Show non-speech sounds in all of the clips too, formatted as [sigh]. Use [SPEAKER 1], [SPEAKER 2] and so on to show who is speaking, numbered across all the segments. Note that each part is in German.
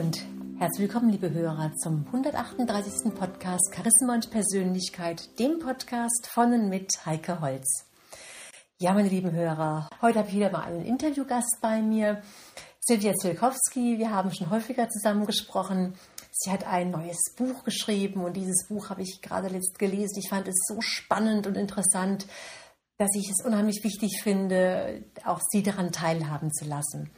[SPEAKER 1] Und herzlich willkommen, liebe Hörer, zum 138. Podcast Charisma und Persönlichkeit, dem Podcast von und mit Heike Holz. Ja, meine lieben Hörer, heute habe ich wieder mal einen Interviewgast bei mir, Silvia Zilkowski. Wir haben schon häufiger zusammen gesprochen. Sie hat ein neues Buch geschrieben und dieses Buch habe ich gerade letzt gelesen. Ich fand es so spannend und interessant, dass ich es unheimlich wichtig finde, auch Sie daran teilhaben zu lassen.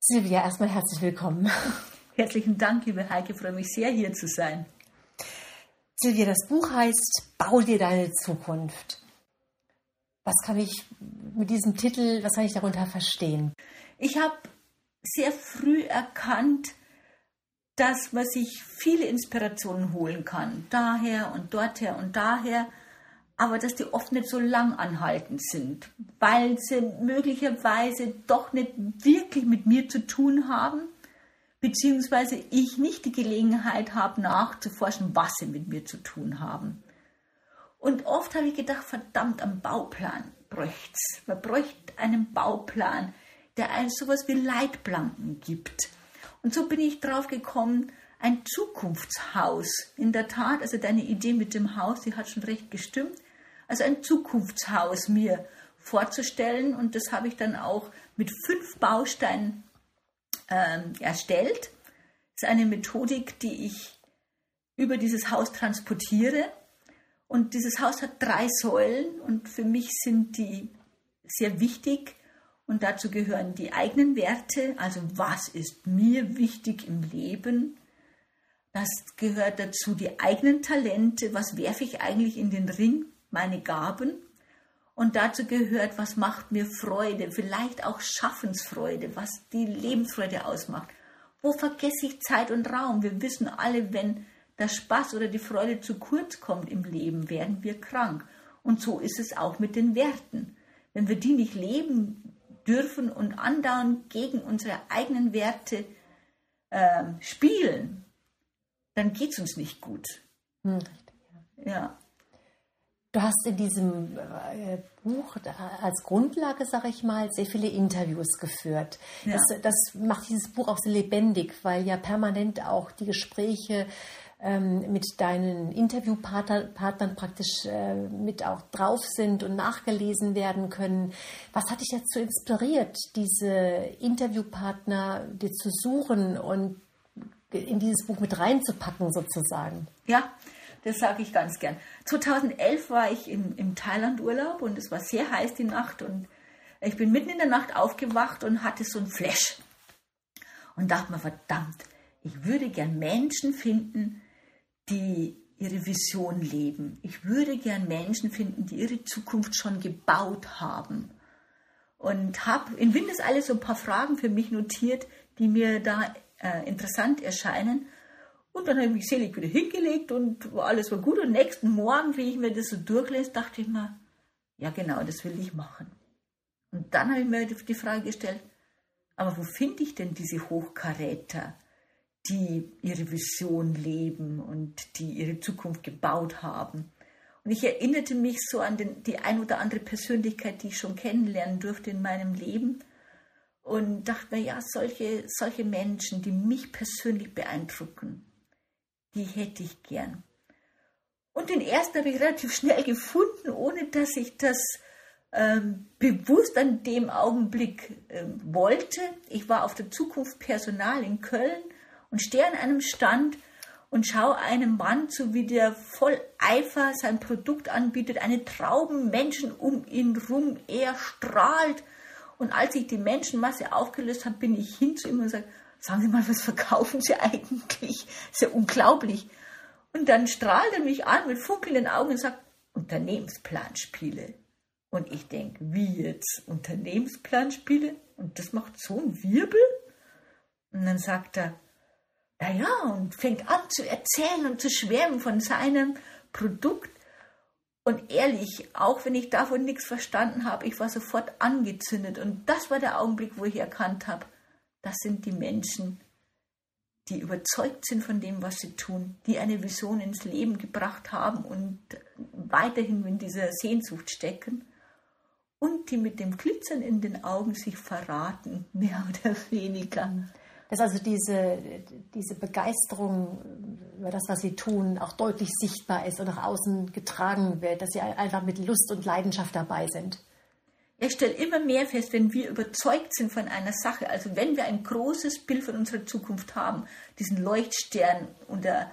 [SPEAKER 1] Silvia, erstmal herzlich willkommen. [laughs]
[SPEAKER 2] Herzlichen Dank, liebe Heike, ich freue mich sehr, hier zu sein.
[SPEAKER 1] Silvia, das Buch heißt Bau dir deine Zukunft. Was kann ich mit diesem Titel, was kann ich darunter verstehen?
[SPEAKER 2] Ich habe sehr früh erkannt, dass man sich viele Inspirationen holen kann. Daher und dorther und daher aber dass die oft nicht so lang anhaltend sind, weil sie möglicherweise doch nicht wirklich mit mir zu tun haben, beziehungsweise ich nicht die Gelegenheit habe, nachzuforschen, was sie mit mir zu tun haben. Und oft habe ich gedacht, verdammt, am Bauplan bräucht's. Man bräuchte einen Bauplan, der einem sowas wie Leitplanken gibt. Und so bin ich drauf gekommen, ein Zukunftshaus. In der Tat, also deine Idee mit dem Haus, die hat schon recht gestimmt also ein Zukunftshaus mir vorzustellen. Und das habe ich dann auch mit fünf Bausteinen ähm, erstellt. Das ist eine Methodik, die ich über dieses Haus transportiere. Und dieses Haus hat drei Säulen und für mich sind die sehr wichtig. Und dazu gehören die eigenen Werte, also was ist mir wichtig im Leben. Das gehört dazu die eigenen Talente, was werfe ich eigentlich in den Ring meine Gaben. Und dazu gehört, was macht mir Freude, vielleicht auch Schaffensfreude, was die Lebensfreude ausmacht. Wo vergesse ich Zeit und Raum? Wir wissen alle, wenn der Spaß oder die Freude zu kurz kommt im Leben, werden wir krank. Und so ist es auch mit den Werten. Wenn wir die nicht leben dürfen und andauernd gegen unsere eigenen Werte äh, spielen, dann geht es uns nicht gut. Hm.
[SPEAKER 1] Ja. Du hast in diesem äh, Buch als Grundlage, sage ich mal, sehr viele Interviews geführt. Ja. Das, das, macht dieses Buch auch sehr lebendig, weil ja permanent auch die Gespräche ähm, mit deinen Interviewpartnern praktisch äh, mit auch drauf sind und nachgelesen werden können. Was hat dich dazu inspiriert, diese Interviewpartner dir zu suchen und in dieses Buch mit reinzupacken sozusagen?
[SPEAKER 2] Ja, das sage ich ganz gern. 2011 war ich im, im Thailand-Urlaub und es war sehr heiß die Nacht und ich bin mitten in der Nacht aufgewacht und hatte so ein Flash und dachte mir, verdammt, ich würde gern Menschen finden, die ihre Vision leben. Ich würde gern Menschen finden, die ihre Zukunft schon gebaut haben. Und habe in Windeseile so ein paar Fragen für mich notiert, die mir da äh, interessant erscheinen. Und dann habe ich mich selig wieder hingelegt und alles war gut. Und nächsten Morgen, wie ich mir das so durchlese, dachte ich mir, ja genau, das will ich machen. Und dann habe ich mir die Frage gestellt, aber wo finde ich denn diese Hochkaräter, die ihre Vision leben und die ihre Zukunft gebaut haben? Und ich erinnerte mich so an den, die ein oder andere Persönlichkeit, die ich schon kennenlernen durfte in meinem Leben und dachte mir, ja, solche, solche Menschen, die mich persönlich beeindrucken, die hätte ich gern. Und den ersten habe ich relativ schnell gefunden, ohne dass ich das ähm, bewusst an dem Augenblick ähm, wollte. Ich war auf der Zukunft Personal in Köln und stehe an einem Stand und schaue einem Mann zu, wie der voll Eifer sein Produkt anbietet, eine Trauben Menschen um ihn rum, er strahlt. Und als ich die Menschenmasse aufgelöst habe, bin ich hin zu ihm und sage, sagen Sie mal, was verkaufen Sie [laughs] eigentlich? ist ja unglaublich. Und dann strahlt er mich an mit funkelnden Augen und sagt, Unternehmensplanspiele. Und ich denke, wie jetzt Unternehmensplanspiele? Und das macht so einen Wirbel? Und dann sagt er, na ja, und fängt an zu erzählen und zu schwärmen von seinem Produkt. Und ehrlich, auch wenn ich davon nichts verstanden habe, ich war sofort angezündet. Und das war der Augenblick, wo ich erkannt habe, das sind die Menschen, die überzeugt sind von dem, was sie tun, die eine Vision ins Leben gebracht haben und weiterhin in dieser Sehnsucht stecken und die mit dem Glitzern in den Augen sich verraten, mehr oder weniger.
[SPEAKER 1] Dass also diese, diese Begeisterung über das, was sie tun, auch deutlich sichtbar ist und nach außen getragen wird, dass sie einfach mit Lust und Leidenschaft dabei sind.
[SPEAKER 2] Ich stelle immer mehr fest, wenn wir überzeugt sind von einer Sache, also wenn wir ein großes Bild von unserer Zukunft haben, diesen Leuchtstern oder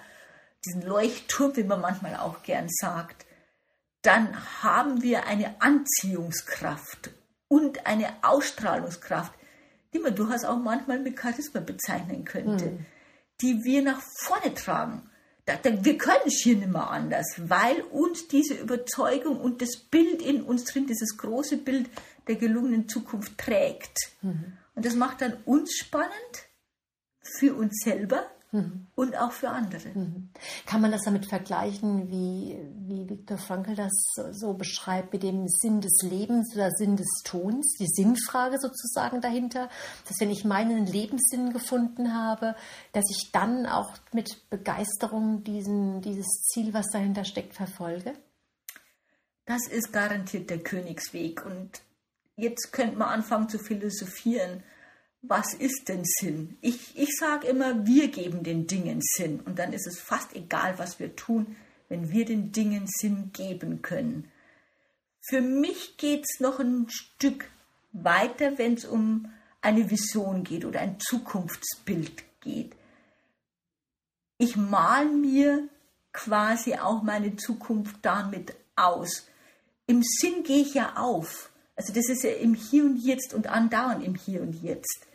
[SPEAKER 2] diesen Leuchtturm, wie man manchmal auch gern sagt, dann haben wir eine Anziehungskraft und eine Ausstrahlungskraft, die man durchaus auch manchmal mit Charisma bezeichnen könnte, mhm. die wir nach vorne tragen. Wir können es hier nicht mehr anders, weil uns diese Überzeugung und das Bild in uns drin, dieses große Bild der gelungenen Zukunft trägt. Mhm. Und das macht dann uns spannend für uns selber, Mhm. Und auch für andere. Mhm.
[SPEAKER 1] Kann man das damit vergleichen, wie, wie Viktor Frankl das so beschreibt, mit dem Sinn des Lebens oder Sinn des Tuns, die Sinnfrage sozusagen dahinter, dass wenn ich meinen Lebenssinn gefunden habe, dass ich dann auch mit Begeisterung diesen, dieses Ziel, was dahinter steckt, verfolge?
[SPEAKER 2] Das ist garantiert der Königsweg. Und jetzt könnte man anfangen zu philosophieren was ist denn Sinn? Ich, ich sage immer, wir geben den Dingen Sinn. Und dann ist es fast egal, was wir tun, wenn wir den Dingen Sinn geben können. Für mich geht es noch ein Stück weiter, wenn es um eine Vision geht oder ein Zukunftsbild geht. Ich mal mir quasi auch meine Zukunft damit aus. Im Sinn gehe ich ja auf. Also das ist ja im Hier und Jetzt und andauernd im Hier und Jetzt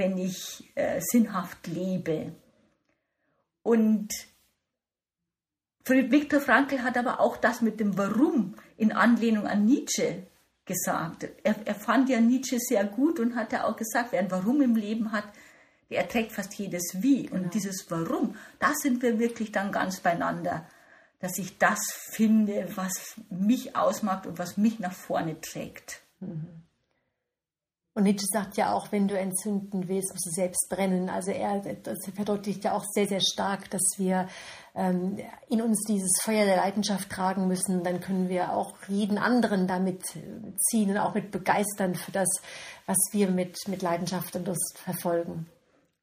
[SPEAKER 2] wenn ich äh, sinnhaft lebe. Und Viktor Frankl hat aber auch das mit dem Warum in Anlehnung an Nietzsche gesagt. Er, er fand ja Nietzsche sehr gut und hat ja auch gesagt, wer ein Warum im Leben hat, der erträgt fast jedes Wie. Und ja. dieses Warum, da sind wir wirklich dann ganz beieinander, dass ich das finde, was mich ausmacht und was mich nach vorne trägt. Mhm.
[SPEAKER 1] Und Nietzsche sagt ja auch, wenn du entzünden willst, musst du selbst brennen. Also er das verdeutlicht ja auch sehr, sehr stark, dass wir ähm, in uns dieses Feuer der Leidenschaft tragen müssen. Dann können wir auch jeden anderen damit ziehen und auch mit begeistern für das, was wir mit, mit Leidenschaft und Lust verfolgen.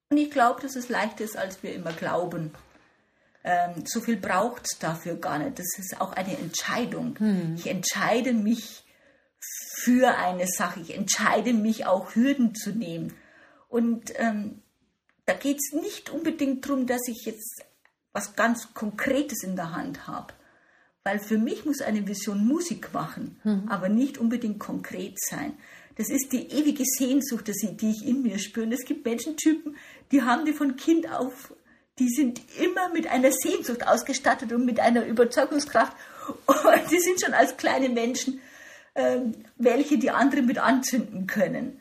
[SPEAKER 2] Und ich glaube, dass es leichter ist, als wir immer glauben. Ähm, so viel braucht es dafür gar nicht. Das ist auch eine Entscheidung. Hm. Ich entscheide mich für eine Sache. Ich entscheide mich auch, Hürden zu nehmen. Und ähm, da geht es nicht unbedingt darum, dass ich jetzt was ganz Konkretes in der Hand habe. Weil für mich muss eine Vision Musik machen, mhm. aber nicht unbedingt konkret sein. Das ist die ewige Sehnsucht, die ich in mir spüre. Und es gibt Menschentypen, die haben die von Kind auf, die sind immer mit einer Sehnsucht ausgestattet und mit einer Überzeugungskraft. Und die sind schon als kleine Menschen ähm, welche die anderen mit anzünden können.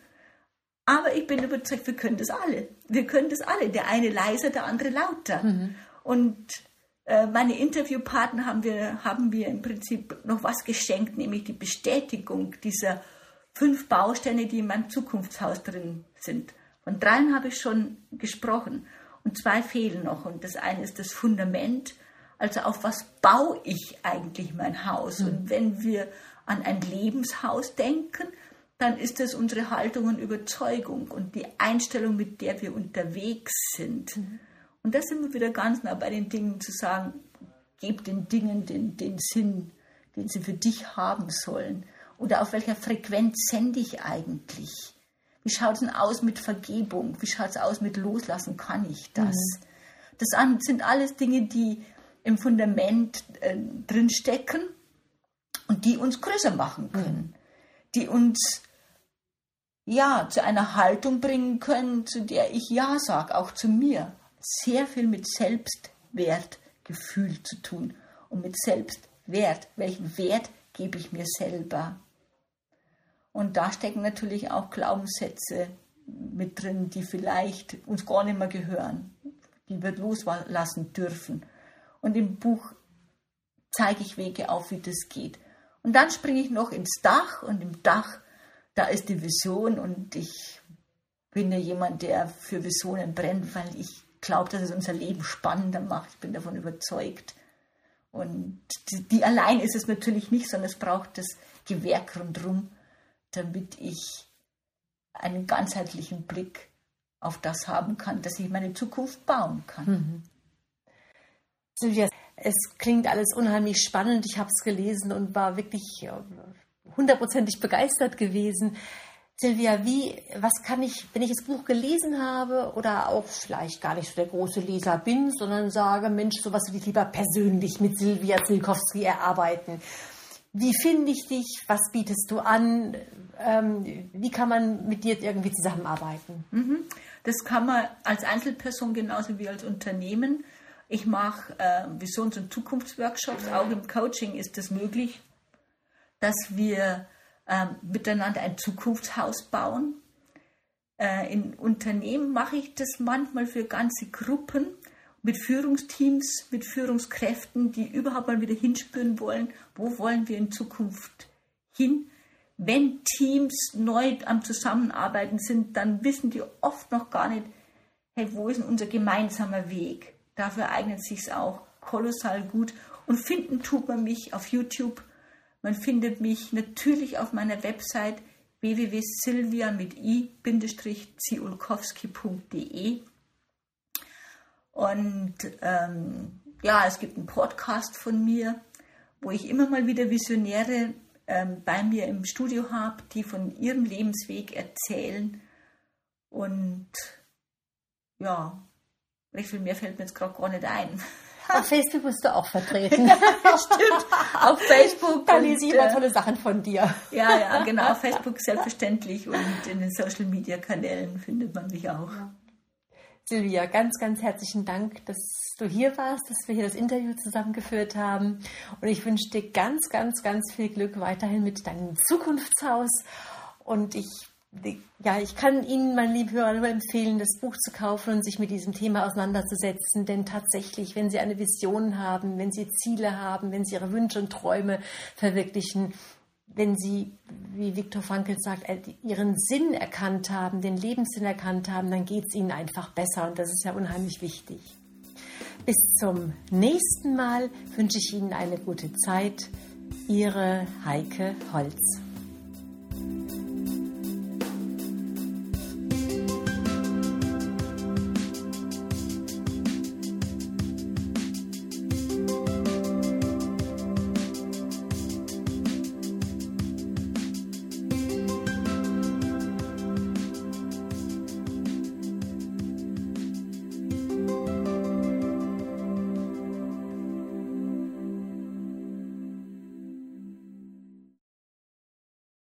[SPEAKER 2] Aber ich bin überzeugt, wir können das alle. Wir können das alle. Der eine leiser, der andere lauter. Mhm. Und äh, meine Interviewpartner haben wir, haben wir im Prinzip noch was geschenkt, nämlich die Bestätigung dieser fünf Bausteine, die in meinem Zukunftshaus drin sind. Von dreien habe ich schon gesprochen und zwei fehlen noch. Und das eine ist das Fundament, also auf was baue ich eigentlich mein Haus? Mhm. Und wenn wir an ein Lebenshaus denken, dann ist es unsere Haltung und Überzeugung und die Einstellung, mit der wir unterwegs sind. Mhm. Und da sind wir wieder ganz nah bei den Dingen zu sagen, gib den Dingen den, den Sinn, den sie für dich haben sollen. Oder auf welcher Frequenz sende ich eigentlich? Wie schaut es denn aus mit Vergebung? Wie schaut es aus mit Loslassen? Kann ich das? Mhm. Das sind alles Dinge, die im Fundament äh, drin stecken und die uns größer machen können, die uns ja zu einer Haltung bringen können, zu der ich ja sage, auch zu mir. Sehr viel mit Selbstwertgefühl zu tun und mit Selbstwert. Welchen Wert gebe ich mir selber? Und da stecken natürlich auch Glaubenssätze mit drin, die vielleicht uns gar nicht mehr gehören, die wir loslassen dürfen. Und im Buch zeige ich Wege auf, wie das geht. Und dann springe ich noch ins Dach und im Dach, da ist die Vision und ich bin ja jemand, der für Visionen brennt, weil ich glaube, dass es unser Leben spannender macht. Ich bin davon überzeugt. Und die, die allein ist es natürlich nicht, sondern es braucht das Gewerk rundherum, damit ich einen ganzheitlichen Blick auf das haben kann, dass ich meine Zukunft bauen kann. Mhm.
[SPEAKER 1] Silvia, es klingt alles unheimlich spannend. Ich habe es gelesen und war wirklich hundertprozentig begeistert gewesen. Silvia, wie, was kann ich, wenn ich das Buch gelesen habe oder auch vielleicht gar nicht so der große Leser bin, sondern sage, Mensch, sowas würde ich lieber persönlich mit Silvia Zilkowski erarbeiten. Wie finde ich dich? Was bietest du an? Ähm, wie kann man mit dir irgendwie zusammenarbeiten?
[SPEAKER 2] Mhm. Das kann man als Einzelperson genauso wie als Unternehmen. Ich mache äh, Visions- und Zukunftsworkshops, auch im Coaching ist das möglich, dass wir äh, miteinander ein Zukunftshaus bauen. Äh, in Unternehmen mache ich das manchmal für ganze Gruppen mit Führungsteams, mit Führungskräften, die überhaupt mal wieder hinspüren wollen, wo wollen wir in Zukunft hin. Wenn Teams neu am Zusammenarbeiten sind, dann wissen die oft noch gar nicht, hey, wo ist denn unser gemeinsamer Weg? Dafür eignet sich auch kolossal gut. Und finden tut man mich auf YouTube. Man findet mich natürlich auf meiner Website www.silvia mit i-ziulkowski.de. Und ähm, ja, es gibt einen Podcast von mir, wo ich immer mal wieder Visionäre ähm, bei mir im Studio habe, die von ihrem Lebensweg erzählen. Und ja, wie viel mehr fällt mir jetzt gerade gar nicht ein. [laughs]
[SPEAKER 1] Auf Facebook bist du auch vertreten. [laughs]
[SPEAKER 2] Stimmt. Auf Facebook.
[SPEAKER 1] Da lese ich immer tolle Sachen von dir.
[SPEAKER 2] Ja, ja, genau. Auf [laughs] Facebook selbstverständlich und in den Social Media Kanälen findet man mich auch. Ja.
[SPEAKER 1] Silvia, ganz, ganz herzlichen Dank, dass du hier warst, dass wir hier das Interview zusammengeführt haben. Und ich wünsche dir ganz, ganz, ganz viel Glück weiterhin mit deinem Zukunftshaus. Und ich ja, ich kann Ihnen, meine lieben Hörer, nur empfehlen, das Buch zu kaufen und sich mit diesem Thema auseinanderzusetzen. Denn tatsächlich, wenn Sie eine Vision haben, wenn Sie Ziele haben, wenn Sie Ihre Wünsche und Träume verwirklichen, wenn Sie, wie Viktor Frankl sagt, Ihren Sinn erkannt haben, den Lebenssinn erkannt haben, dann geht es Ihnen einfach besser. Und das ist ja unheimlich wichtig. Bis zum nächsten Mal wünsche ich Ihnen eine gute Zeit. Ihre Heike Holz.